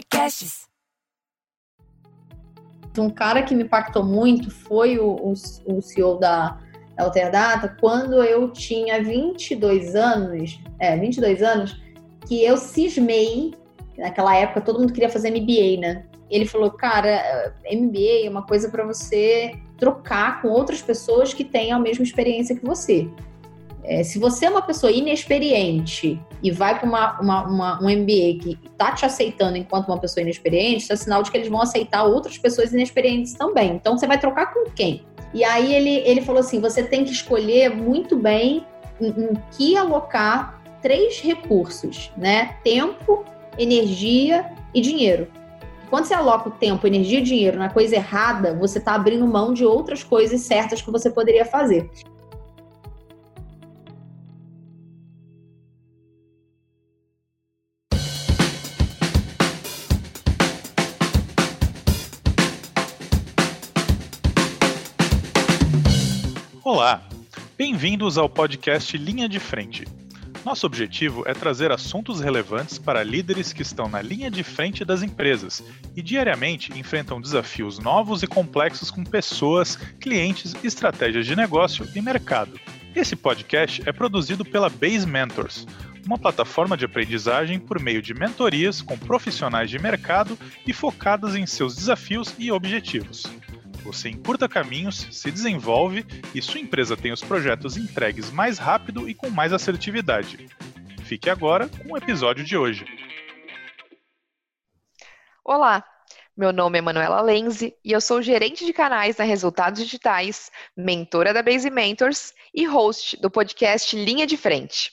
Podcasts. Um cara que me impactou muito foi o, o, o CEO da Alterdata quando eu tinha 22 anos, é, 22 anos, que eu cismei, naquela época todo mundo queria fazer MBA, né? Ele falou, cara, MBA é uma coisa para você trocar com outras pessoas que tenham a mesma experiência que você. É, se você é uma pessoa inexperiente e vai para uma, uma, uma, um MBA que está te aceitando enquanto uma pessoa inexperiente, isso é sinal de que eles vão aceitar outras pessoas inexperientes também. Então você vai trocar com quem? E aí ele, ele falou assim: você tem que escolher muito bem em, em que alocar três recursos, né? Tempo, energia e dinheiro. Quando você aloca o tempo, energia e dinheiro na coisa errada, você está abrindo mão de outras coisas certas que você poderia fazer. Olá, bem-vindos ao podcast Linha de Frente. Nosso objetivo é trazer assuntos relevantes para líderes que estão na linha de frente das empresas e diariamente enfrentam desafios novos e complexos com pessoas, clientes, estratégias de negócio e mercado. Esse podcast é produzido pela Base Mentors, uma plataforma de aprendizagem por meio de mentorias com profissionais de mercado e focadas em seus desafios e objetivos. Você encurta caminhos, se desenvolve e sua empresa tem os projetos entregues mais rápido e com mais assertividade. Fique agora com o episódio de hoje. Olá, meu nome é Manuela Lenze e eu sou gerente de canais na Resultados Digitais, mentora da Base Mentors e host do podcast Linha de Frente.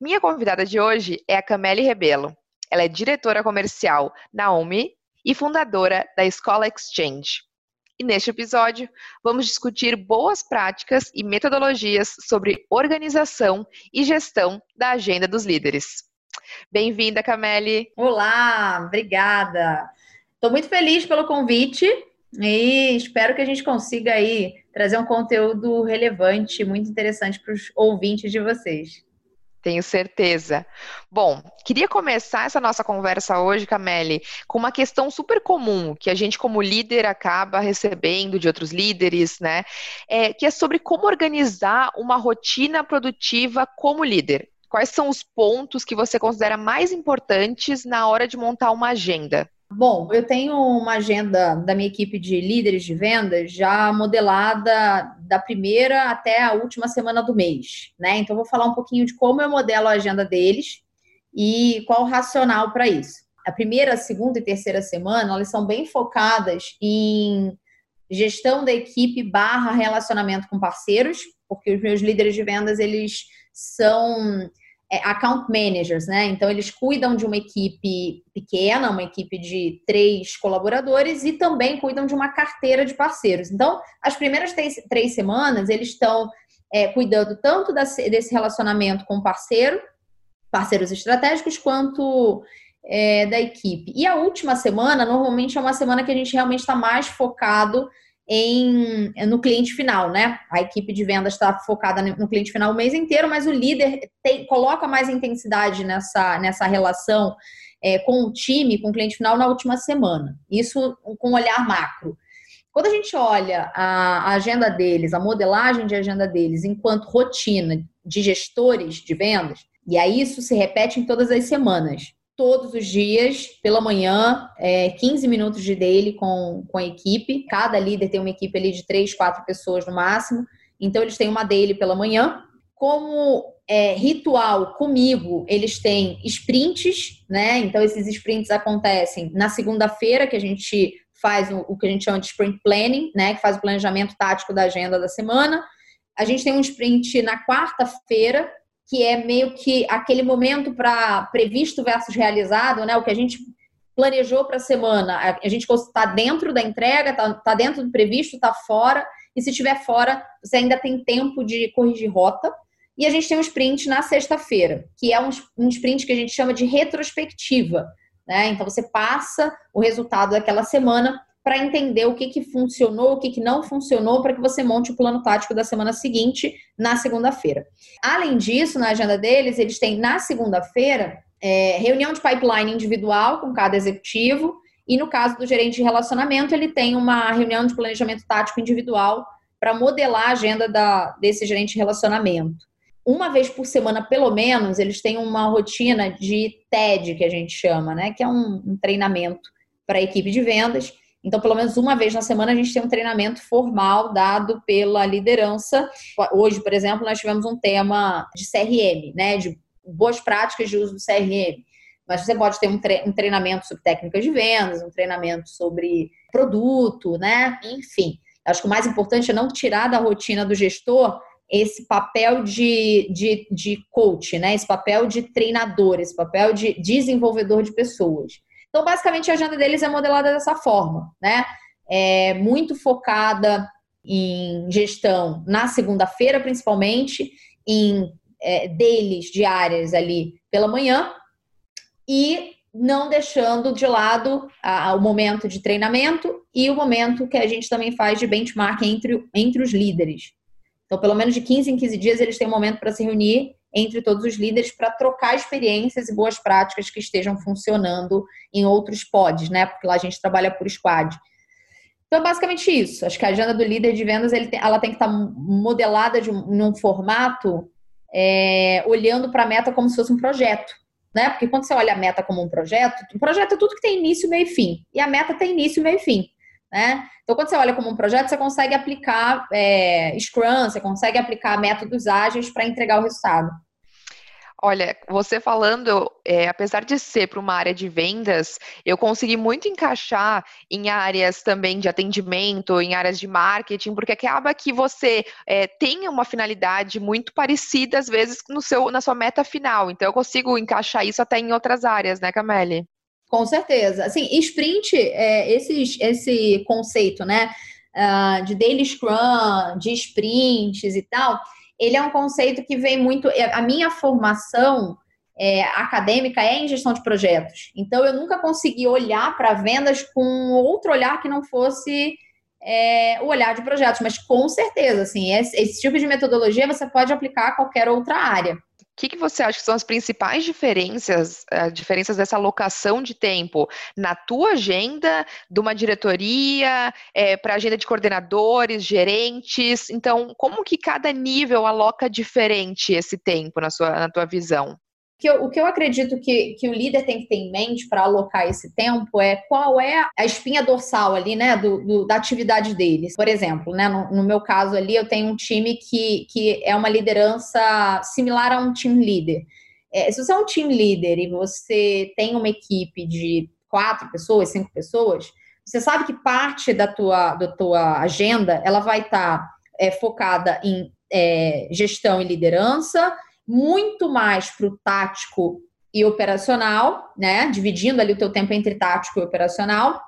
Minha convidada de hoje é a Camille Rebelo. Ela é diretora comercial na OMI e fundadora da Escola Exchange. E neste episódio, vamos discutir boas práticas e metodologias sobre organização e gestão da agenda dos líderes. Bem-vinda, Cameli. Olá, obrigada. Estou muito feliz pelo convite e espero que a gente consiga aí trazer um conteúdo relevante, muito interessante para os ouvintes de vocês. Tenho certeza. Bom, queria começar essa nossa conversa hoje, Cameli, com uma questão super comum que a gente, como líder, acaba recebendo de outros líderes, né? É, que é sobre como organizar uma rotina produtiva como líder. Quais são os pontos que você considera mais importantes na hora de montar uma agenda? Bom, eu tenho uma agenda da minha equipe de líderes de vendas já modelada da primeira até a última semana do mês, né? Então, vou falar um pouquinho de como eu modelo a agenda deles e qual o racional para isso. A primeira, segunda e terceira semana, elas são bem focadas em gestão da equipe barra relacionamento com parceiros, porque os meus líderes de vendas, eles são account managers, né? Então, eles cuidam de uma equipe pequena, uma equipe de três colaboradores e também cuidam de uma carteira de parceiros. Então, as primeiras três, três semanas, eles estão é, cuidando tanto desse relacionamento com o parceiro, parceiros estratégicos, quanto é, da equipe. E a última semana, normalmente, é uma semana que a gente realmente está mais focado em, no cliente final, né? A equipe de vendas está focada no cliente final o mês inteiro, mas o líder tem, coloca mais intensidade nessa, nessa relação é, com o time, com o cliente final na última semana. Isso com um olhar macro. Quando a gente olha a agenda deles, a modelagem de agenda deles enquanto rotina de gestores de vendas, e aí isso se repete em todas as semanas todos os dias, pela manhã, é, 15 minutos de daily com, com a equipe. Cada líder tem uma equipe ali de 3, 4 pessoas no máximo. Então, eles têm uma daily pela manhã. Como é, ritual comigo, eles têm sprints, né? Então, esses sprints acontecem na segunda-feira, que a gente faz o, o que a gente chama de sprint planning, né? Que faz o planejamento tático da agenda da semana. A gente tem um sprint na quarta-feira, que é meio que aquele momento para previsto versus realizado, né? O que a gente planejou para a semana, a gente está dentro da entrega, está tá dentro do previsto, está fora, e se estiver fora, você ainda tem tempo de corrigir rota. E a gente tem um sprint na sexta-feira, que é um, um sprint que a gente chama de retrospectiva. Né? Então você passa o resultado daquela semana para entender o que, que funcionou, o que, que não funcionou, para que você monte o plano tático da semana seguinte, na segunda-feira. Além disso, na agenda deles, eles têm na segunda-feira é, reunião de pipeline individual com cada executivo, e no caso do gerente de relacionamento, ele tem uma reunião de planejamento tático individual para modelar a agenda da, desse gerente de relacionamento. Uma vez por semana, pelo menos, eles têm uma rotina de TED, que a gente chama, né? Que é um, um treinamento para a equipe de vendas. Então, pelo menos uma vez na semana, a gente tem um treinamento formal dado pela liderança. Hoje, por exemplo, nós tivemos um tema de CRM, né? De boas práticas de uso do CRM. Mas você pode ter um, treinamento sobre técnicas de vendas, um treinamento sobre produto, né? Enfim, acho que o mais importante é não tirar da rotina do gestor esse papel de, de, de coach, né? Esse papel de treinador, esse papel de desenvolvedor de pessoas. Então, basicamente, a agenda deles é modelada dessa forma, né? É muito focada em gestão na segunda-feira, principalmente, em é, deles diárias ali pela manhã e não deixando de lado a, o momento de treinamento e o momento que a gente também faz de benchmark entre, entre os líderes. Então, pelo menos de 15 em 15 dias, eles têm um momento para se reunir entre todos os líderes para trocar experiências e boas práticas que estejam funcionando em outros pods, né? Porque lá a gente trabalha por squad. Então, é basicamente isso. Acho que a agenda do líder de vendas ele tem, ela tem que estar tá modelada de um, num formato é, olhando para a meta como se fosse um projeto. Né? Porque quando você olha a meta como um projeto, um projeto é tudo que tem início, meio e fim. E a meta tem início, meio e fim. Né? Então, quando você olha como um projeto, você consegue aplicar é, Scrum, você consegue aplicar métodos ágeis para entregar o resultado. Olha, você falando, é, apesar de ser para uma área de vendas, eu consegui muito encaixar em áreas também de atendimento, em áreas de marketing, porque acaba que você é, tem uma finalidade muito parecida, às vezes, no seu, na sua meta final. Então, eu consigo encaixar isso até em outras áreas, né, Camille? Com certeza. Assim, sprint, é, esse, esse conceito, né, uh, de daily scrum, de sprints e tal, ele é um conceito que vem muito. É, a minha formação é, acadêmica é em gestão de projetos. Então, eu nunca consegui olhar para vendas com outro olhar que não fosse é, o olhar de projetos. Mas, com certeza, assim, esse, esse tipo de metodologia você pode aplicar a qualquer outra área que, que você acha que são as principais diferenças, uh, diferenças dessa alocação de tempo na tua agenda, de uma diretoria, é, para agenda de coordenadores, gerentes? Então, como que cada nível aloca diferente esse tempo na, sua, na tua visão? Que eu, o que eu acredito que, que o líder tem que ter em mente para alocar esse tempo é qual é a espinha dorsal ali, né, do, do da atividade deles. Por exemplo, né, no, no, meu caso ali, eu tenho um time que, que é uma liderança similar a um team leader. É, se você é um team leader e você tem uma equipe de quatro pessoas, cinco pessoas, você sabe que parte da tua, da tua agenda ela vai estar tá, é, focada em é, gestão e liderança muito mais para o tático e operacional, né? Dividindo ali o teu tempo entre tático e operacional,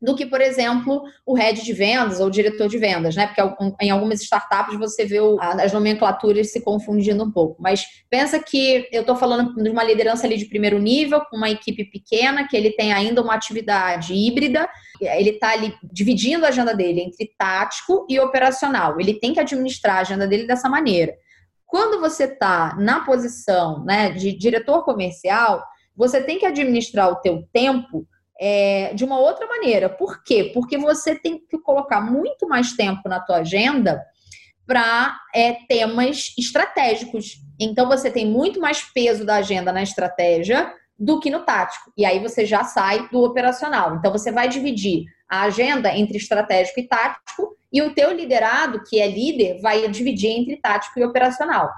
do que, por exemplo, o head de vendas ou diretor de vendas, né? Porque em algumas startups você vê as nomenclaturas se confundindo um pouco. Mas pensa que eu estou falando de uma liderança ali de primeiro nível, com uma equipe pequena, que ele tem ainda uma atividade híbrida, ele está ali dividindo a agenda dele entre tático e operacional. Ele tem que administrar a agenda dele dessa maneira. Quando você está na posição né, de diretor comercial, você tem que administrar o teu tempo é, de uma outra maneira. Por quê? Porque você tem que colocar muito mais tempo na tua agenda para é, temas estratégicos. Então você tem muito mais peso da agenda na estratégia do que no tático. E aí você já sai do operacional. Então você vai dividir a agenda entre estratégico e tático e o teu liderado, que é líder, vai dividir entre tático e operacional.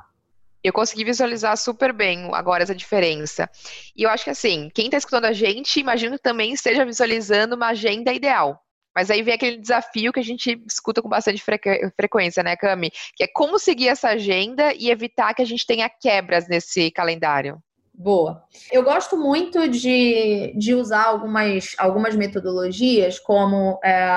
Eu consegui visualizar super bem agora essa diferença. E eu acho que assim, quem está escutando a gente, imagino que também esteja visualizando uma agenda ideal. Mas aí vem aquele desafio que a gente escuta com bastante frequência, né, Cami? Que é como seguir essa agenda e evitar que a gente tenha quebras nesse calendário. Boa. Eu gosto muito de, de usar algumas, algumas metodologias, como é,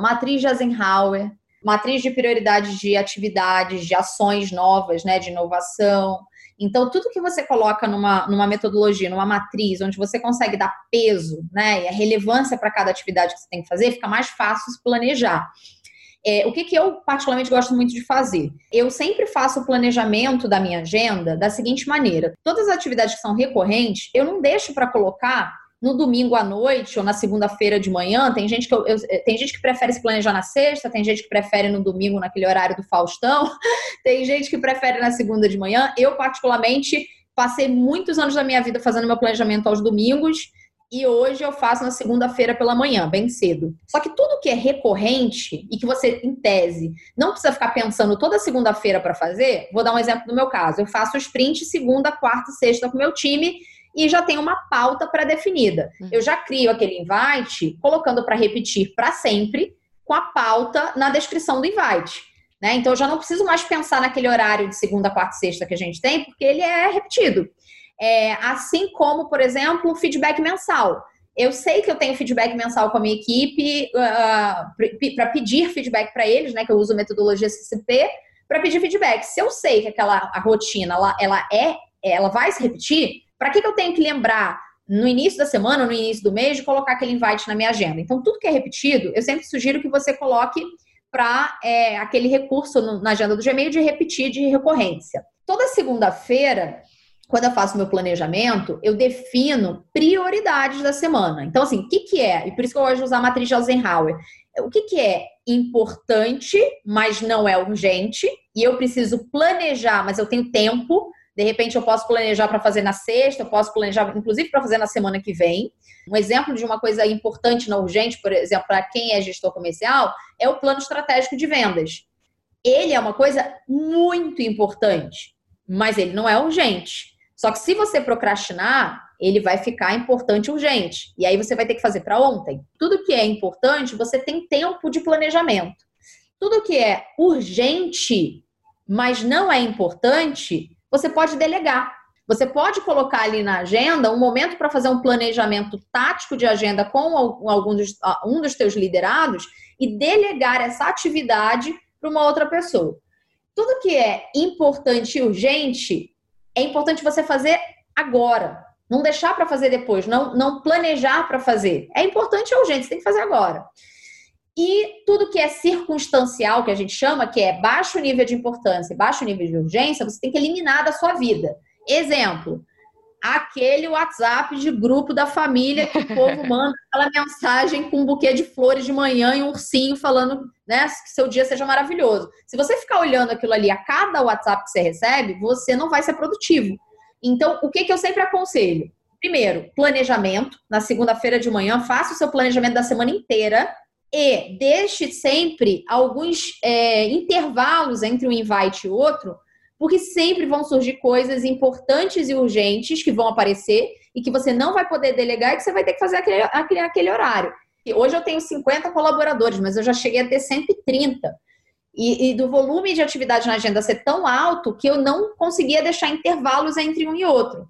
matriz de Eisenhower, matriz de prioridade de atividades, de ações novas, né, de inovação. Então, tudo que você coloca numa, numa metodologia, numa matriz, onde você consegue dar peso né, e a relevância para cada atividade que você tem que fazer, fica mais fácil se planejar. É, o que, que eu particularmente gosto muito de fazer? Eu sempre faço o planejamento da minha agenda da seguinte maneira: todas as atividades que são recorrentes, eu não deixo para colocar no domingo à noite ou na segunda-feira de manhã. Tem gente que eu, eu, tem gente que prefere se planejar na sexta, tem gente que prefere no domingo naquele horário do Faustão, tem gente que prefere na segunda de manhã. Eu particularmente passei muitos anos da minha vida fazendo meu planejamento aos domingos e hoje eu faço na segunda-feira pela manhã, bem cedo. Só que tudo que é recorrente e que você, em tese, não precisa ficar pensando toda segunda-feira para fazer, vou dar um exemplo do meu caso. Eu faço sprint segunda, quarta e sexta com o meu time e já tenho uma pauta pré-definida. Uhum. Eu já crio aquele invite colocando para repetir para sempre com a pauta na descrição do invite. Né? Então eu já não preciso mais pensar naquele horário de segunda, quarta e sexta que a gente tem, porque ele é repetido. É, assim como, por exemplo, feedback mensal. Eu sei que eu tenho feedback mensal com a minha equipe uh, ah, para pedir feedback para eles, né? Que eu uso a metodologia CCP para pedir feedback. Se eu sei que aquela rotina ela, ela é, ela vai se repetir, para que, que eu tenho que lembrar no início da semana, no início do mês, de colocar aquele invite na minha agenda? Então, tudo que é repetido, eu sempre sugiro que você coloque para é, aquele recurso no, na agenda do Gmail de repetir de recorrência. Toda segunda-feira, quando eu faço meu planejamento, eu defino prioridades da semana. Então, assim, o que, que é? E por isso que eu gosto de usar a matriz de Eisenhower. O que, que é importante, mas não é urgente, e eu preciso planejar, mas eu tenho tempo. De repente, eu posso planejar para fazer na sexta, eu posso planejar, inclusive, para fazer na semana que vem. Um exemplo de uma coisa importante, não urgente, por exemplo, para quem é gestor comercial, é o plano estratégico de vendas. Ele é uma coisa muito importante, mas ele não é urgente. Só que se você procrastinar, ele vai ficar importante urgente. E aí você vai ter que fazer para ontem. Tudo que é importante, você tem tempo de planejamento. Tudo que é urgente, mas não é importante, você pode delegar. Você pode colocar ali na agenda um momento para fazer um planejamento tático de agenda com algum dos, um dos teus liderados e delegar essa atividade para uma outra pessoa. Tudo que é importante e urgente, é importante você fazer agora. Não deixar para fazer depois, não, não planejar para fazer. É importante e urgente, você tem que fazer agora. E tudo que é circunstancial, que a gente chama, que é baixo nível de importância e baixo nível de urgência, você tem que eliminar da sua vida. Exemplo, aquele WhatsApp de grupo da família que o povo manda aquela mensagem com um buquê de flores de manhã e um ursinho falando né, que seu dia seja maravilhoso. Se você ficar olhando aquilo ali a cada WhatsApp que você recebe, você não vai ser produtivo. Então, o que, que eu sempre aconselho? Primeiro, planejamento. Na segunda-feira de manhã, faça o seu planejamento da semana inteira e deixe sempre alguns é, intervalos entre um invite e outro, porque sempre vão surgir coisas importantes e urgentes que vão aparecer e que você não vai poder delegar e que você vai ter que fazer aquele, aquele, aquele horário. E hoje eu tenho 50 colaboradores, mas eu já cheguei a ter 130. E, e, do volume de atividade na agenda ser tão alto que eu não conseguia deixar intervalos entre um e outro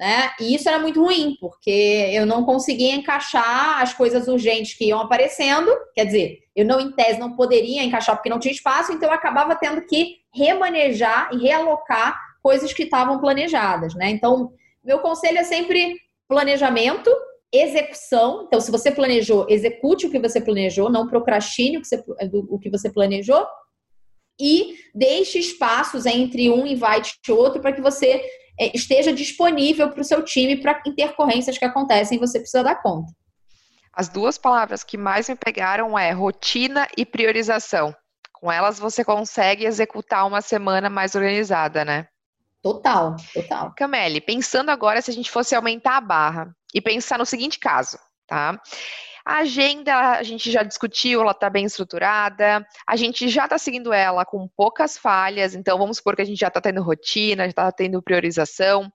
né? E isso era muito ruim, porque eu não conseguia encaixar as coisas urgentes que iam aparecendo, quer dizer, eu não, em tese, não poderia encaixar porque não tinha espaço, então eu acabava tendo que remanejar e realocar coisas que estavam planejadas, né? Então, meu conselho é sempre planejamento, execução. Então, se você planejou, execute o que você planejou, não procrastine o que você, o que você planejou e deixe espaços entre um invite e outro para que você é, esteja disponível para o seu time para intercorrências que acontecem e você precisa dar conta. As duas palavras que mais me pegaram é rotina e priorização. Com elas você consegue executar uma semana mais organizada, né? Total, total. Camille, pensando agora se a gente fosse aumentar a barra e pensar no seguinte caso, tá? A agenda a gente já discutiu, ela está bem estruturada, a gente já está seguindo ela com poucas falhas, então vamos supor que a gente já está tendo rotina, já está tendo priorização.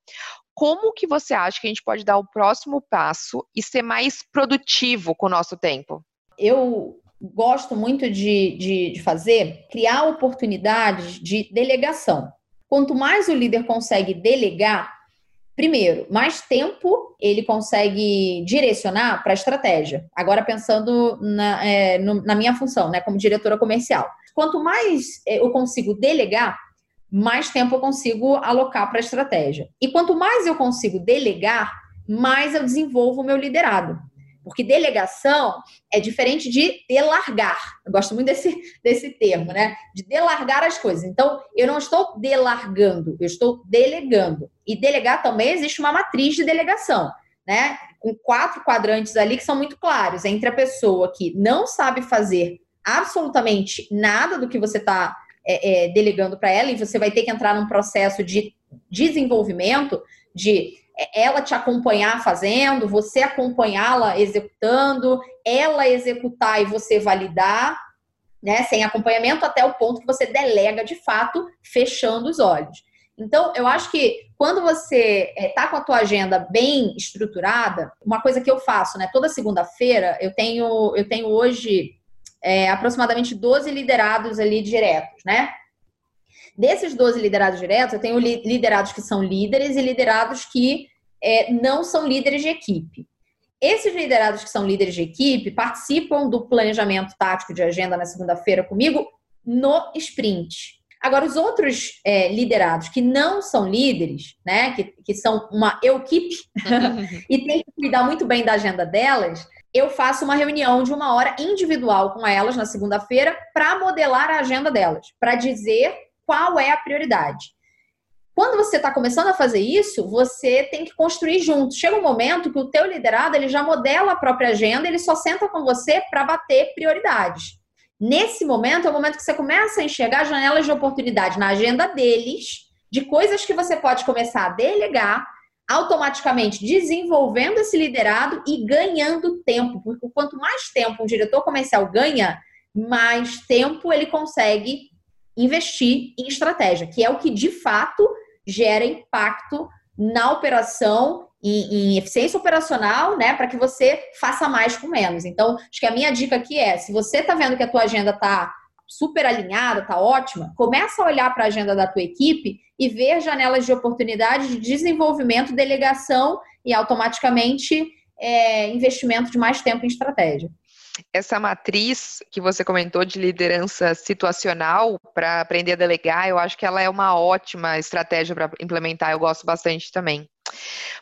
Como que você acha que a gente pode dar o próximo passo e ser mais produtivo com o nosso tempo? Eu gosto muito de, de, de fazer, criar oportunidades de delegação. Quanto mais o líder consegue delegar, Primeiro, mais tempo ele consegue direcionar para a estratégia. Agora, pensando na, é, no, na, minha função, né, como diretora comercial. Quanto mais é, eu consigo delegar, mais tempo eu consigo alocar para a estratégia. E quanto mais eu consigo delegar, mais eu desenvolvo o meu liderado. Porque delegação é diferente de delargar. Eu gosto muito desse, desse termo, né? De delargar as coisas. Então, eu não estou delargando, eu estou delegando. E delegar também existe uma matriz de delegação, né? Com quatro quadrantes ali que são muito claros. Entre a pessoa que não sabe fazer absolutamente nada do que você está é, é, delegando para ela, e você vai ter que entrar num processo de desenvolvimento, de é, ela te acompanhar fazendo, você acompanhá-la executando, ela executar e você validar, né, sem acompanhamento, até o ponto que você delega de fato, fechando os olhos. Então, eu acho que quando você está é, com a tua agenda bem estruturada, uma coisa que eu faço, né? Toda segunda-feira eu tenho, eu tenho hoje é, aproximadamente 12 liderados ali diretos, né? Desses 12 liderados diretos, eu tenho liderados que são líderes e liderados que é, não são líderes de equipe. Esses liderados que são líderes de equipe participam do planejamento tático de agenda na segunda-feira comigo no sprint. Agora, os outros é, liderados que não são líderes, né, que, que são uma equipe e tem que cuidar muito bem da agenda delas, eu faço uma reunião de uma hora individual com elas na segunda-feira para modelar a agenda delas, para dizer qual é a prioridade. Quando você está começando a fazer isso, você tem que construir junto. Chega um momento que o teu liderado ele já modela a própria agenda, ele só senta com você para bater prioridades. Nesse momento é o momento que você começa a enxergar janelas de oportunidade na agenda deles, de coisas que você pode começar a delegar, automaticamente desenvolvendo esse liderado e ganhando tempo, porque quanto mais tempo um diretor comercial ganha, mais tempo ele consegue investir em estratégia, que é o que de fato gera impacto na operação, em, em eficiência operacional, né, para que você faça mais com menos. Então, acho que a minha dica aqui é, se você está vendo que a tua agenda está super alinhada, está ótima, começa a olhar para a agenda da tua equipe e ver janelas de oportunidade de desenvolvimento, delegação e automaticamente é, investimento de mais tempo em estratégia essa matriz que você comentou de liderança situacional para aprender a delegar, eu acho que ela é uma ótima estratégia para implementar. Eu gosto bastante também.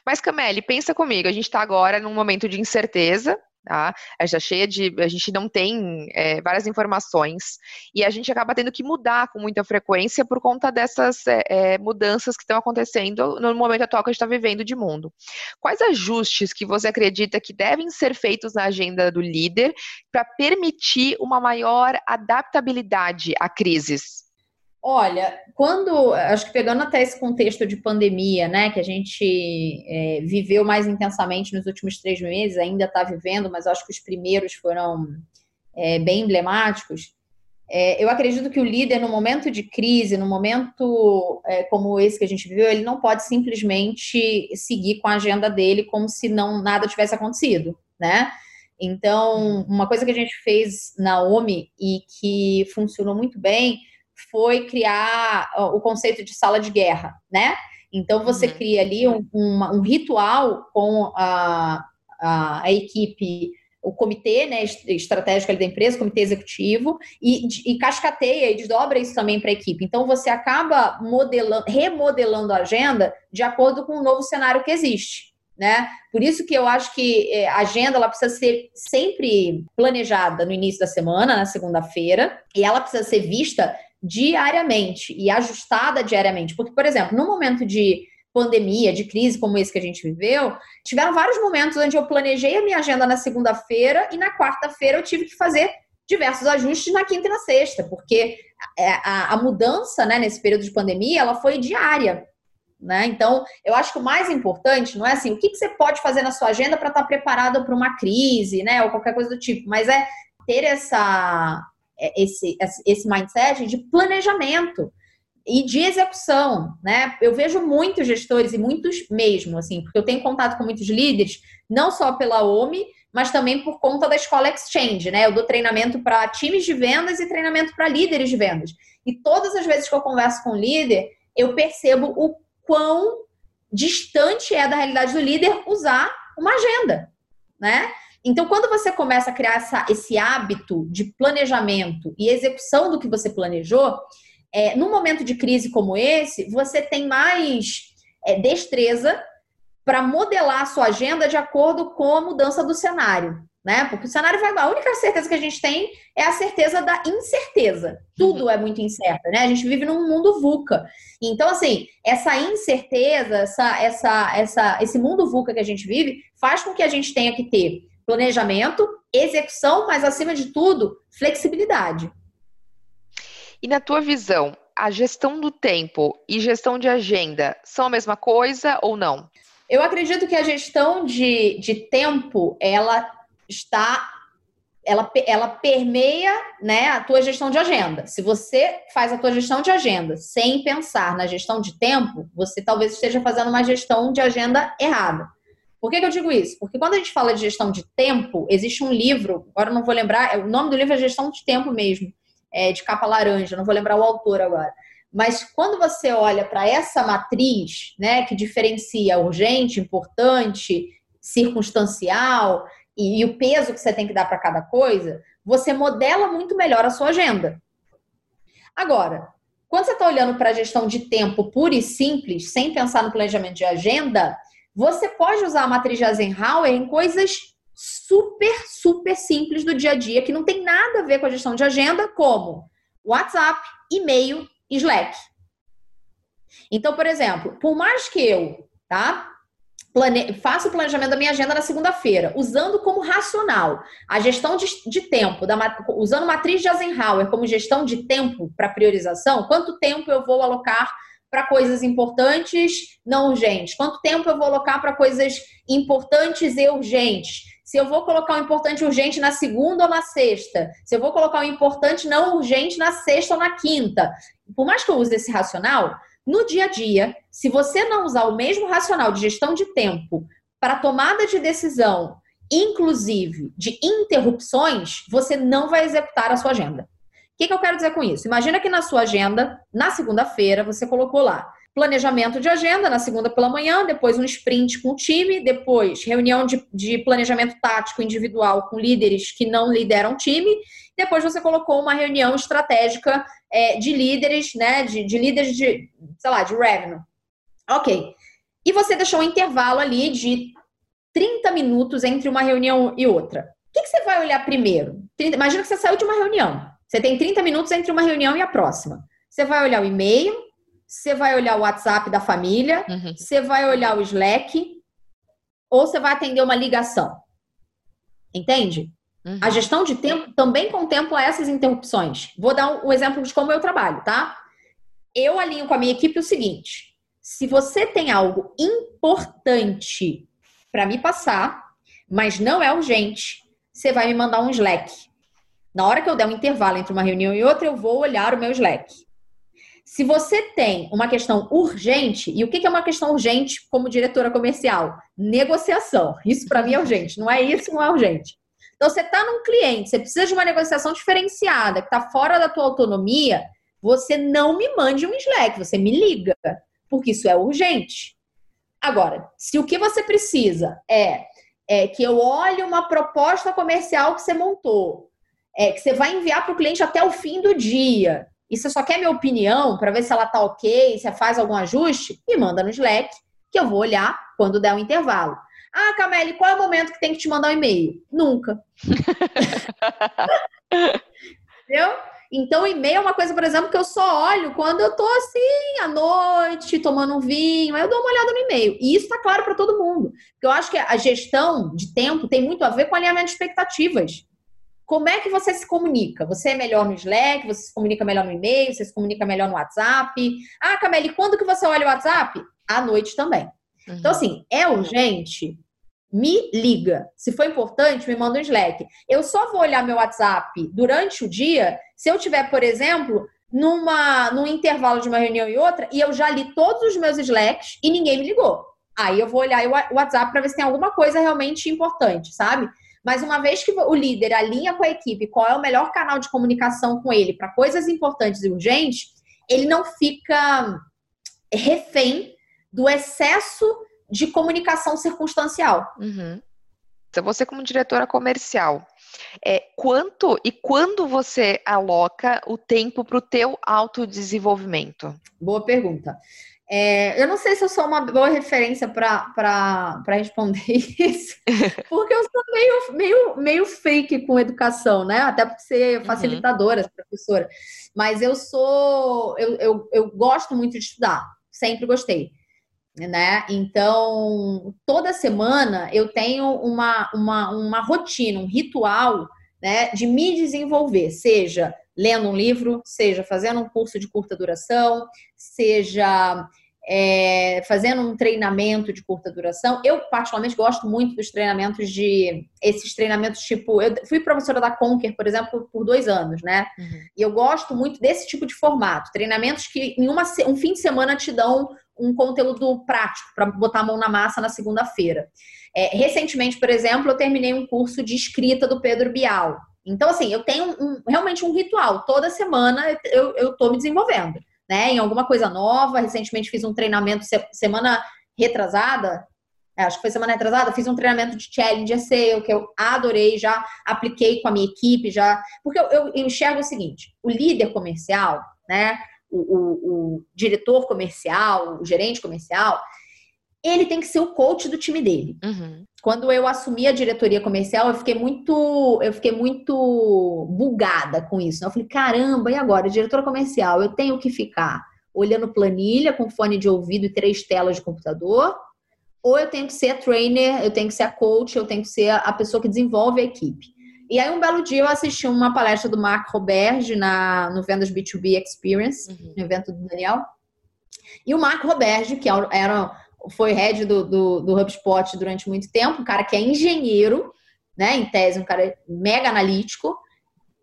Mas, Camille, pensa comigo, a gente está agora num momento de incerteza, Tá? A gente cheia de. A gente não tem é, várias informações e a gente acaba tendo que mudar com muita frequência por conta dessas é, é mudanças que estão acontecendo no momento atual que a gente está vivendo de mundo. Quais ajustes que você acredita que devem ser feitos na agenda do líder para permitir uma maior adaptabilidade a crises? Olha, quando acho que pegando até esse contexto de pandemia, né, que a gente é, viveu mais intensamente nos últimos três meses, ainda está vivendo, mas acho que os primeiros foram é, bem emblemáticos. É, eu acredito que o líder, no momento de crise, no momento é, como esse que a gente viveu, ele não pode simplesmente seguir com a agenda dele como se não nada tivesse acontecido, né? Então, uma coisa que a gente fez na OMI e que funcionou muito bem foi criar o conceito de sala de guerra, né? Então você uhum. cria ali um, um, um ritual com a, a, a, equipe, o comitê né, estratégico da empresa, o comitê executivo, e, e cascateia e desdobra isso também para a equipe. Então você acaba modelando, remodelando a agenda de acordo com o novo cenário que existe. Né? Por isso que eu acho que é, a agenda ela precisa ser sempre planejada no início da semana, na segunda-feira, e ela precisa ser vista diariamente e ajustada diariamente. Porque, por exemplo, no momento de pandemia, de crise como esse que a gente viveu, tiveram vários momentos onde eu planejei a minha agenda na segunda-feira e na quarta-feira eu tive que fazer diversos ajustes na quinta e na sexta, porque é, a, a mudança né, nesse período de pandemia ela foi diária. Né? Então, eu acho que o mais importante não é assim, o que, que você pode fazer na sua agenda para estar tá preparado para uma crise, né? Ou qualquer coisa do tipo, mas é ter essa esse, esse mindset de planejamento e de execução, né? Eu vejo muitos gestores e muitos mesmo, assim, porque eu tenho contato com muitos líderes, não só pela OMI, mas também por conta da escola Exchange, né? Eu dou treinamento para times de vendas e treinamento para líderes de vendas. E todas as vezes que eu converso com o líder, eu percebo o quão distante é da realidade do líder usar uma agenda, né? Então, quando você começa a criar essa, esse hábito de planejamento e execução do que você planejou, é, num momento de crise como esse, você tem mais é, destreza para modelar a sua agenda de acordo com a mudança do cenário né? Porque o cenário vai. A única certeza que a gente tem é a certeza da incerteza. Tudo é muito incerto, né? A gente vive num mundo VUCA. Então, assim, essa incerteza, essa, essa, essa, esse mundo VUCA que a gente vive, faz com que a gente tenha que ter planejamento, execução, mas acima de tudo, flexibilidade. E na tua visão, a gestão do tempo e gestão de agenda são a mesma coisa ou não? Eu acredito que a gestão de, de tempo, ela está ela, ela permeia né, a tua gestão de agenda. Se você faz a tua gestão de agenda sem pensar na gestão de tempo, você talvez esteja fazendo uma gestão de agenda errada. Por que, que eu digo isso? Porque quando a gente fala de gestão de tempo, existe um livro, agora não vou lembrar, é, o nome do livro é Gestão de Tempo mesmo, é de capa laranja, não vou lembrar o autor agora. Mas quando você olha para essa matriz, né, que diferencia urgente, importante, circunstancial, e, e o peso que você tem que dar para cada coisa, você modela muito melhor a sua agenda. Agora, quando você está olhando para a gestão de tempo pura e simples, sem pensar no planejamento de agenda, você pode usar a matriz de Eisenhower em coisas super, super simples do dia a dia, que não tem nada a ver com a gestão de agenda, como WhatsApp, e-mail, Slack. Então, por exemplo, por mais que eu, tá? plane... o planejamento da minha agenda na segunda-feira, usando como racional a gestão de, de tempo, da, usando matriz de Eisenhower como gestão de tempo para priorização, quanto tempo eu vou alocar para coisas importantes, não urgentes? Quanto tempo eu vou alocar para coisas importantes e urgentes? Se eu vou colocar o importante urgente na segunda ou na sexta? Se eu vou colocar o importante não urgente na sexta ou na quinta? Por mais que eu use esse racional, no dia a dia, se você não usar o mesmo racional de gestão de tempo para tomada de decisão, inclusive de interrupções, você não vai executar a sua agenda. O que, que eu quero dizer com isso? Imagina que na sua agenda, na segunda-feira, você colocou lá planejamento de agenda na segunda pela manhã, depois um sprint com o time, depois reunião de, de planejamento tático individual com líderes que não lideram time, depois você colocou uma reunião estratégica é, de líderes, né, de, de líderes de, sei lá, de revenue. Ok. E você deixou um intervalo ali de 30 minutos entre uma reunião e outra. O que, que você vai olhar primeiro? 30, imagina que você saiu de uma reunião. Você tem 30 minutos entre uma reunião e a próxima. Você vai olhar o e-mail, você vai olhar o WhatsApp da família, uhum. você vai olhar o Slack, ou você vai atender uma ligação. Entende? Uhum. A gestão de tempo também contempla essas interrupções. Vou dar um exemplo de como eu trabalho, tá? Eu alinho com a minha equipe o seguinte: se você tem algo importante para me passar, mas não é urgente, você vai me mandar um Slack. Na hora que eu der um intervalo entre uma reunião e outra, eu vou olhar o meu Slack. Se você tem uma questão urgente, e o que é uma questão urgente como diretora comercial? Negociação. Isso para mim é urgente. Não é isso, não é urgente. Então, você está num cliente, você precisa de uma negociação diferenciada, que está fora da tua autonomia, você não me mande um Slack, você me liga, porque isso é urgente. Agora, se o que você precisa é, é que eu olhe uma proposta comercial que você montou, é, que você vai enviar para o cliente até o fim do dia, e você só quer minha opinião para ver se ela tá ok, se faz algum ajuste, me manda no Slack, que eu vou olhar quando der um intervalo. Ah, Camille, qual é o momento que tem que te mandar um e-mail? Nunca. Entendeu? Então, e-mail é uma coisa, por exemplo, que eu só olho quando eu tô assim, à noite, tomando um vinho, aí eu dou uma olhada no e-mail. E isso tá claro para todo mundo. Porque eu acho que a gestão de tempo tem muito a ver com alinhamento de expectativas. Como é que você se comunica? Você é melhor no Slack? Você se comunica melhor no e-mail? Você se comunica melhor no WhatsApp? Ah, Camille, quando que você olha o WhatsApp? À noite também. Uhum. Então, assim, é urgente? Me liga. Se for importante, me manda um Slack. Eu só vou olhar meu WhatsApp durante o dia se eu tiver, por exemplo, numa, num intervalo de uma reunião e outra, e eu já li todos os meus Slacks e ninguém me ligou. Aí eu vou olhar o WhatsApp para ver se tem alguma coisa realmente importante, sabe? Mas uma vez que o líder alinha com a equipe qual é o melhor canal de comunicação com ele para coisas importantes e urgentes, ele não fica refém do excesso de comunicação circunstancial. Uhum. Então, você como diretora comercial, é, quanto e quando você aloca o tempo para o teu autodesenvolvimento? Boa pergunta. É, eu não sei se eu sou uma boa referência para responder isso, porque eu sou meio, meio, meio fake com educação, né? Até por ser uhum. facilitadora, uhum. professora. Mas eu sou. Eu, eu, eu gosto muito de estudar, sempre gostei. Né? Então, toda semana eu tenho uma, uma, uma rotina, um ritual né, de me desenvolver, seja lendo um livro, seja fazendo um curso de curta duração, seja é, fazendo um treinamento de curta duração. Eu, particularmente, gosto muito dos treinamentos de. Esses treinamentos tipo. Eu fui professora da Conquer, por exemplo, por dois anos, né? Uhum. E eu gosto muito desse tipo de formato. Treinamentos que em uma, um fim de semana te dão um conteúdo prático para botar a mão na massa na segunda-feira. É, recentemente, por exemplo, eu terminei um curso de escrita do Pedro Bial. Então, assim, eu tenho um, realmente um ritual. Toda semana eu estou me desenvolvendo, né? Em alguma coisa nova. Recentemente fiz um treinamento semana retrasada. É, acho que foi semana retrasada, fiz um treinamento de challenge SEO que eu adorei, já apliquei com a minha equipe, já. Porque eu, eu enxergo o seguinte: o líder comercial, né? O, o, o diretor comercial, o gerente comercial, ele tem que ser o coach do time dele. Uhum. Quando eu assumi a diretoria comercial, eu fiquei muito, eu fiquei muito bugada com isso. Né? Eu falei, caramba, e agora, diretora comercial, eu tenho que ficar olhando planilha com fone de ouvido e três telas de computador, ou eu tenho que ser a trainer, eu tenho que ser a coach, eu tenho que ser a pessoa que desenvolve a equipe. E aí, um belo dia, eu assisti uma palestra do Mark Roberge na, no Vendas B2B Experience, uhum. no evento do Daniel. E o Mark Roberge, que era foi head do, do, do HubSpot durante muito tempo, um cara que é engenheiro, né, em tese, um cara mega analítico,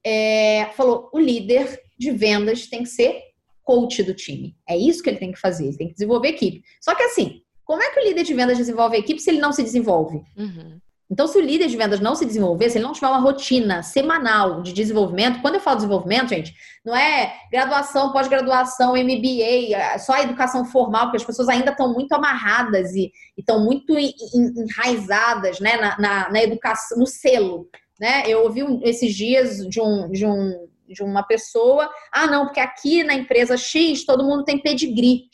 é, falou: o líder de vendas tem que ser coach do time. É isso que ele tem que fazer, ele tem que desenvolver equipe. Só que assim, como é que o líder de vendas desenvolve a equipe se ele não se desenvolve? Uhum. Então, se o líder de vendas não se desenvolver, se ele não tiver uma rotina semanal de desenvolvimento, quando eu falo desenvolvimento, gente, não é graduação, pós-graduação, MBA, é só a educação formal, porque as pessoas ainda estão muito amarradas e estão muito enraizadas né, na, na, na, educação, no selo. Né? Eu ouvi esses dias de, um, de, um, de uma pessoa, ah, não, porque aqui na empresa X todo mundo tem pedigree.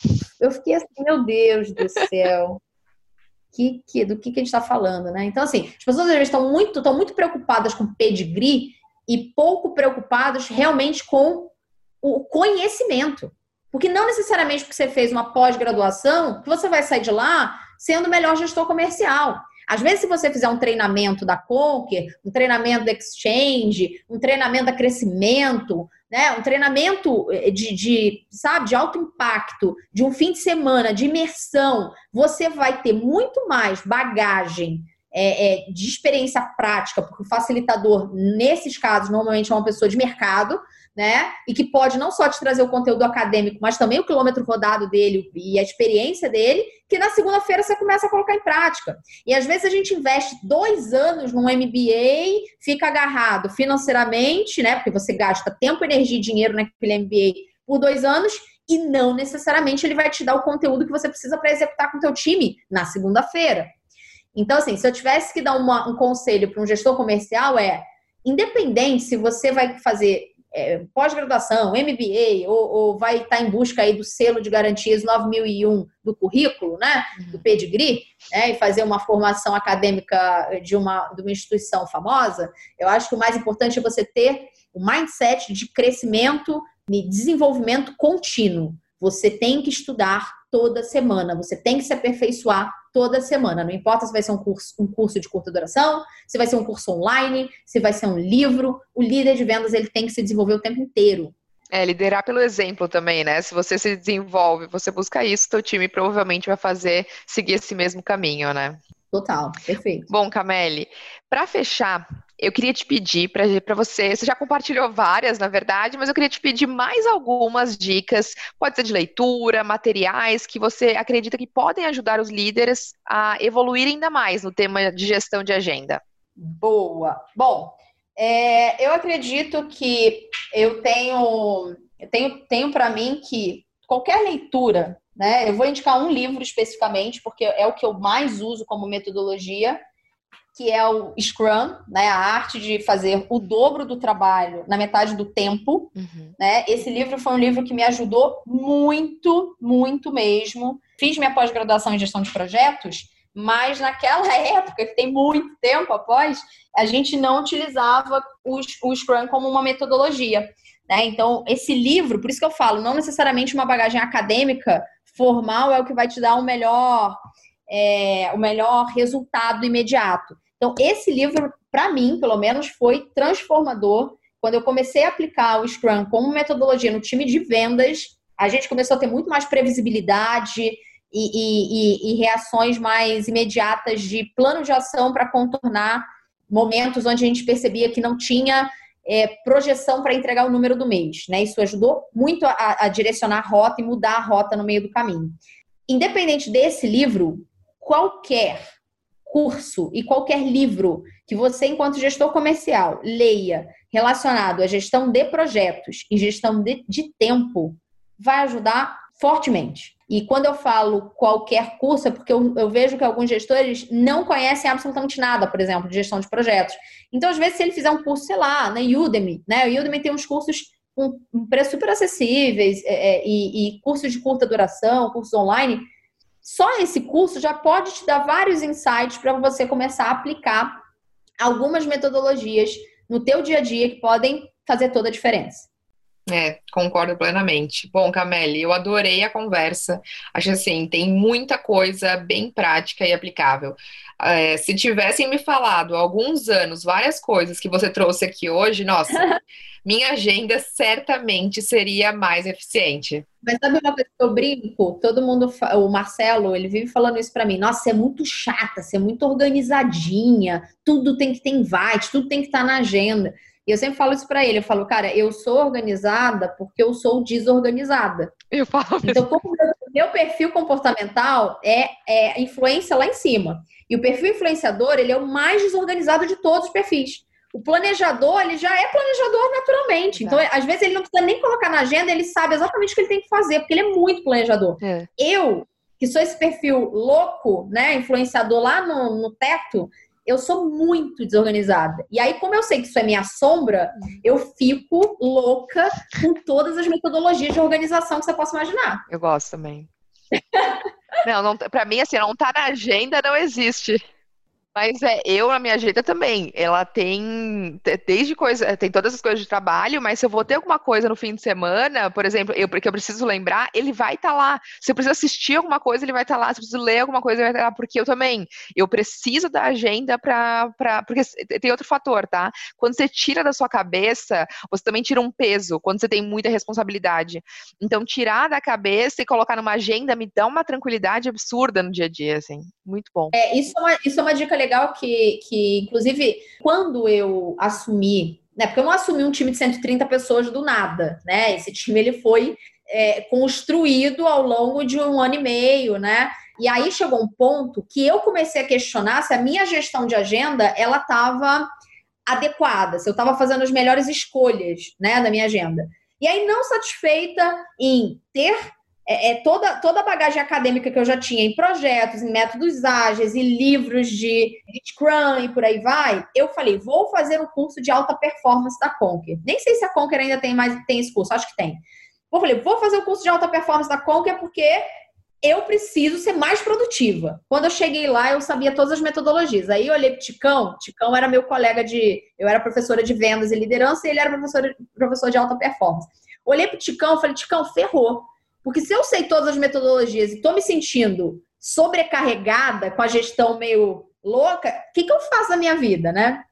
Eu fiquei assim, meu Deus do céu que, que, do que, que a gente está falando, né? Então, assim, as pessoas às vezes estão muito, estão muito preocupadas com pedigree e pouco preocupadas realmente com o conhecimento. Porque não necessariamente porque você fez uma pós-graduação, que você vai sair de lá sendo o melhor gestor comercial. Às vezes, se você fizer um treinamento da Conquer, um treinamento da Exchange, um treinamento da Crescimento, né? Um treinamento eh, de, de, sabe, de alto impacto, de um fim de semana, de imersão, você vai ter muito mais bagagem é, é, de experiência prática, porque o facilitador, nesses casos, normalmente é uma pessoa de mercado, né? E que pode não só te trazer o conteúdo acadêmico, mas também o quilômetro rodado dele e a experiência dele, que na segunda-feira você começa a colocar em prática. E às vezes a gente investe dois anos num MBA, fica agarrado financeiramente, né? Porque você gasta tempo, energia e dinheiro naquele MBA por dois anos e não necessariamente ele vai te dar o conteúdo que você precisa para executar com o teu time na segunda-feira. Então, assim, se eu tivesse que dar uma, um conselho para um gestor comercial é, independente se você vai fazer é, pós-graduação, MBA, ou, ou, vai estar em busca aí do selo de garantias 9001 do currículo, né, uhum. do pedigree, né, e fazer uma formação acadêmica de uma, de uma instituição famosa, eu acho que o mais importante é você ter o um mindset de crescimento e desenvolvimento contínuo. Você tem que estudar toda semana, você tem que se aperfeiçoar toda semana. Não importa se vai ser um curso, um curso de curta duração, se vai ser um curso online, se vai ser um livro. O líder de vendas ele tem que se desenvolver o tempo inteiro. É, liderar pelo exemplo também, né? Se você se desenvolve, você busca isso, seu time provavelmente vai fazer seguir esse mesmo caminho, né? Total, perfeito. Bom, Camille, para fechar, eu queria te pedir para você, você já compartilhou várias, na verdade, mas eu queria te pedir mais algumas dicas, pode ser de leitura, materiais, que você acredita que podem ajudar os líderes a evoluir ainda mais no tema de gestão de agenda. Boa. Bom, é, eu acredito que eu tenho, eu tenho, tenho para mim que qualquer leitura, né? Eu vou indicar um livro especificamente, porque é o que eu mais uso como metodologia, que é o Scrum, né? A arte de fazer o dobro do trabalho na metade do tempo, uhum. né? Esse livro foi um livro que me ajudou muito, muito mesmo. Fiz minha pós-graduação em gestão de projetos, mas naquela época, que tem muito tempo após, a gente não utilizava o, o Scrum como uma metodologia. Né? Então, esse livro, por isso que eu falo, não necessariamente uma bagagem acadêmica formal é o que vai te dar o melhor, é, o melhor resultado imediato. Então, esse livro, para mim, pelo menos, foi transformador. Quando eu comecei a aplicar o Scrum como metodologia no time de vendas, a gente começou a ter muito mais previsibilidade e, e, e, e reações mais imediatas de plano de ação para contornar momentos onde a gente percebia que não tinha é, projeção para entregar o número do mês. Né? Isso ajudou muito a, a direcionar a rota e mudar a rota no meio do caminho. Independente desse livro, qualquer curso e qualquer livro que você, enquanto gestor comercial, leia relacionado à gestão de projetos e gestão de, de tempo, vai ajudar fortemente. E quando eu falo qualquer curso, é porque eu, eu, vejo que alguns gestores não conhecem absolutamente nada, por exemplo, de gestão de projetos. Então, às vezes, se ele fizer um curso, sei lá, na Udemy, né? O Udemy tem uns cursos com um preço super acessíveis é, é, e, e cursos de curta duração, cursos online só esse curso já pode te dar vários insights para você começar a aplicar algumas metodologias no teu dia a dia que podem fazer toda a diferença. É, concordo plenamente. Bom, Camille, eu adorei a conversa. Acho assim, tem muita coisa bem prática e aplicável. É, se tivessem me falado há alguns anos várias coisas que você trouxe aqui hoje, nossa, minha agenda certamente seria mais eficiente. Mas sabe uma coisa que eu brinco? Todo mundo, o Marcelo, ele vive falando isso para mim. Nossa, você é muito chata, você é muito organizadinha, tudo tem que ter invite, tudo tem que estar tá na agenda. E eu sempre falo isso para ele. Eu falo, cara, eu sou organizada porque eu sou desorganizada. Eu falo. Então, como meu, meu perfil comportamental é, é influência lá em cima. E o perfil influenciador, ele é o mais desorganizado de todos os perfis. O planejador, ele já é planejador naturalmente. Então, às vezes, ele não precisa nem colocar na agenda, ele sabe exatamente o que ele tem que fazer, porque ele é muito planejador. É. Eu, que sou esse perfil louco, né, influenciador lá no, no teto, eu sou muito desorganizada. E aí, como eu sei que isso é minha sombra, eu fico louca com todas as metodologias de organização que você possa imaginar. Eu gosto também. não, não, pra mim, assim, não tá na agenda, não existe. Mas é, eu, na minha agenda também, ela tem desde coisa, tem todas as coisas de trabalho, mas se eu vou ter alguma coisa no fim de semana, por exemplo, eu, porque eu preciso lembrar, ele vai estar tá lá. Se eu preciso assistir alguma coisa, ele vai estar tá lá. Se eu preciso ler alguma coisa, ele vai estar tá lá. Porque eu também, eu preciso da agenda para. Porque tem outro fator, tá? Quando você tira da sua cabeça, você também tira um peso, quando você tem muita responsabilidade. Então, tirar da cabeça e colocar numa agenda me dá uma tranquilidade absurda no dia a dia, assim. Muito bom. É, isso é uma, isso é uma dica legal legal que, que, inclusive, quando eu assumi, né? Porque eu não assumi um time de 130 pessoas do nada, né? Esse time ele foi é, construído ao longo de um ano e meio, né? E aí chegou um ponto que eu comecei a questionar se a minha gestão de agenda ela estava adequada, se eu estava fazendo as melhores escolhas, né, da minha agenda. E aí, não satisfeita em ter é, é, toda, toda a bagagem acadêmica que eu já tinha em projetos, em métodos ágeis e livros de, Scrum e por aí vai, eu falei, vou fazer um curso de alta performance da Conquer. Nem sei se a Conquer ainda tem mais tem esse curso, acho que tem. Eu falei, vou fazer o um curso de alta performance da Conquer porque eu preciso ser mais produtiva. Quando eu cheguei lá, eu sabia todas as metodologias. Aí eu olhei pro Ticão, Ticão era meu colega de. Eu era professora de vendas e liderança e ele era professor, professor de alta performance. Olhei pro Ticão falei, Ticão, ferrou porque se eu sei todas as metodologias e estou me sentindo sobrecarregada com a gestão meio louca, o que, que eu faço na minha vida, né?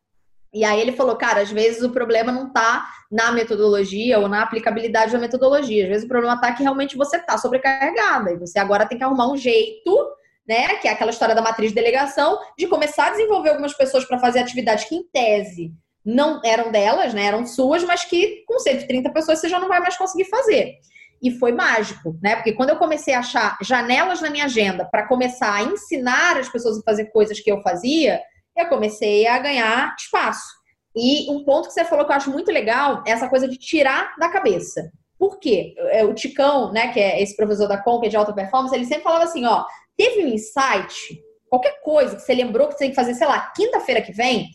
E aí ele falou, cara, às vezes o problema não está na metodologia ou na aplicabilidade da metodologia. Às vezes o problema está que realmente você está sobrecarregada e você agora tem que arrumar um jeito, né? Que é aquela história da matriz de delegação, de começar a desenvolver algumas pessoas para fazer atividades que, em tese, não eram delas, né? Eram suas, mas que com 130 pessoas você já não vai mais conseguir fazer e foi mágico, né? Porque quando eu comecei a achar janelas na minha agenda para começar a ensinar as pessoas a fazer coisas que eu fazia, eu comecei a ganhar espaço. E um ponto que você falou que eu acho muito legal é essa coisa de tirar da cabeça. Por quê? É, o Ticão, né, que é esse professor da Conca de alta performance, ele sempre falava assim, ó, teve um insight, qualquer coisa que você lembrou que você tem que fazer, sei lá, quinta-feira que vem,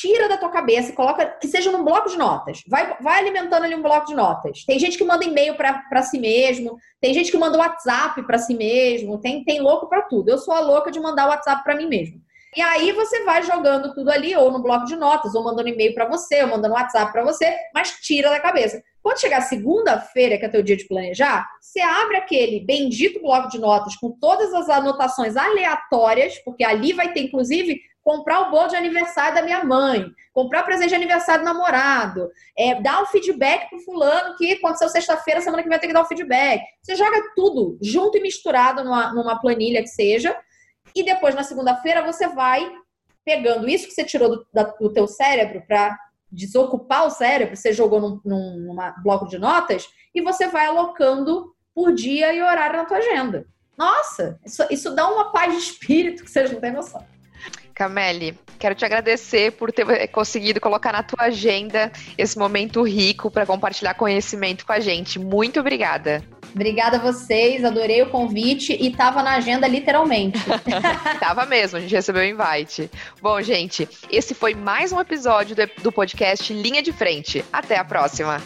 tira da tua cabeça e coloca que seja num bloco de notas. Vai, vai alimentando ali um bloco de notas. Tem gente que manda e-mail para si mesmo, tem gente que manda WhatsApp para si mesmo, tem, tem louco para tudo. Eu sou a louca de mandar WhatsApp para mim mesmo. E aí você vai jogando tudo ali, ou no bloco de notas, ou mandando e-mail para você, ou mandando WhatsApp para você, mas tira da cabeça. Quando chegar segunda-feira, que é teu dia de planejar, você abre aquele bendito bloco de notas com todas as anotações aleatórias, porque ali vai ter, inclusive, comprar o bolo de aniversário da minha mãe, comprar presente de aniversário do namorado, é, dar um feedback pro fulano que aconteceu sexta-feira, semana que vem tem que dar um feedback. Você joga tudo junto e misturado numa, numa planilha que seja, e depois, na segunda-feira, você vai pegando isso que você tirou do, da, do teu cérebro para desocupar o cérebro, você jogou num, num numa bloco de notas, e você vai alocando por dia e horário na tua agenda. Nossa, isso, isso dá uma paz de espírito que vocês não têm noção. Camille, quero te agradecer por ter conseguido colocar na tua agenda esse momento rico para compartilhar conhecimento com a gente. Muito obrigada. Obrigada a vocês, adorei o convite e estava na agenda literalmente. tava mesmo, a gente recebeu o invite. Bom, gente, esse foi mais um episódio do podcast Linha de Frente. Até a próxima.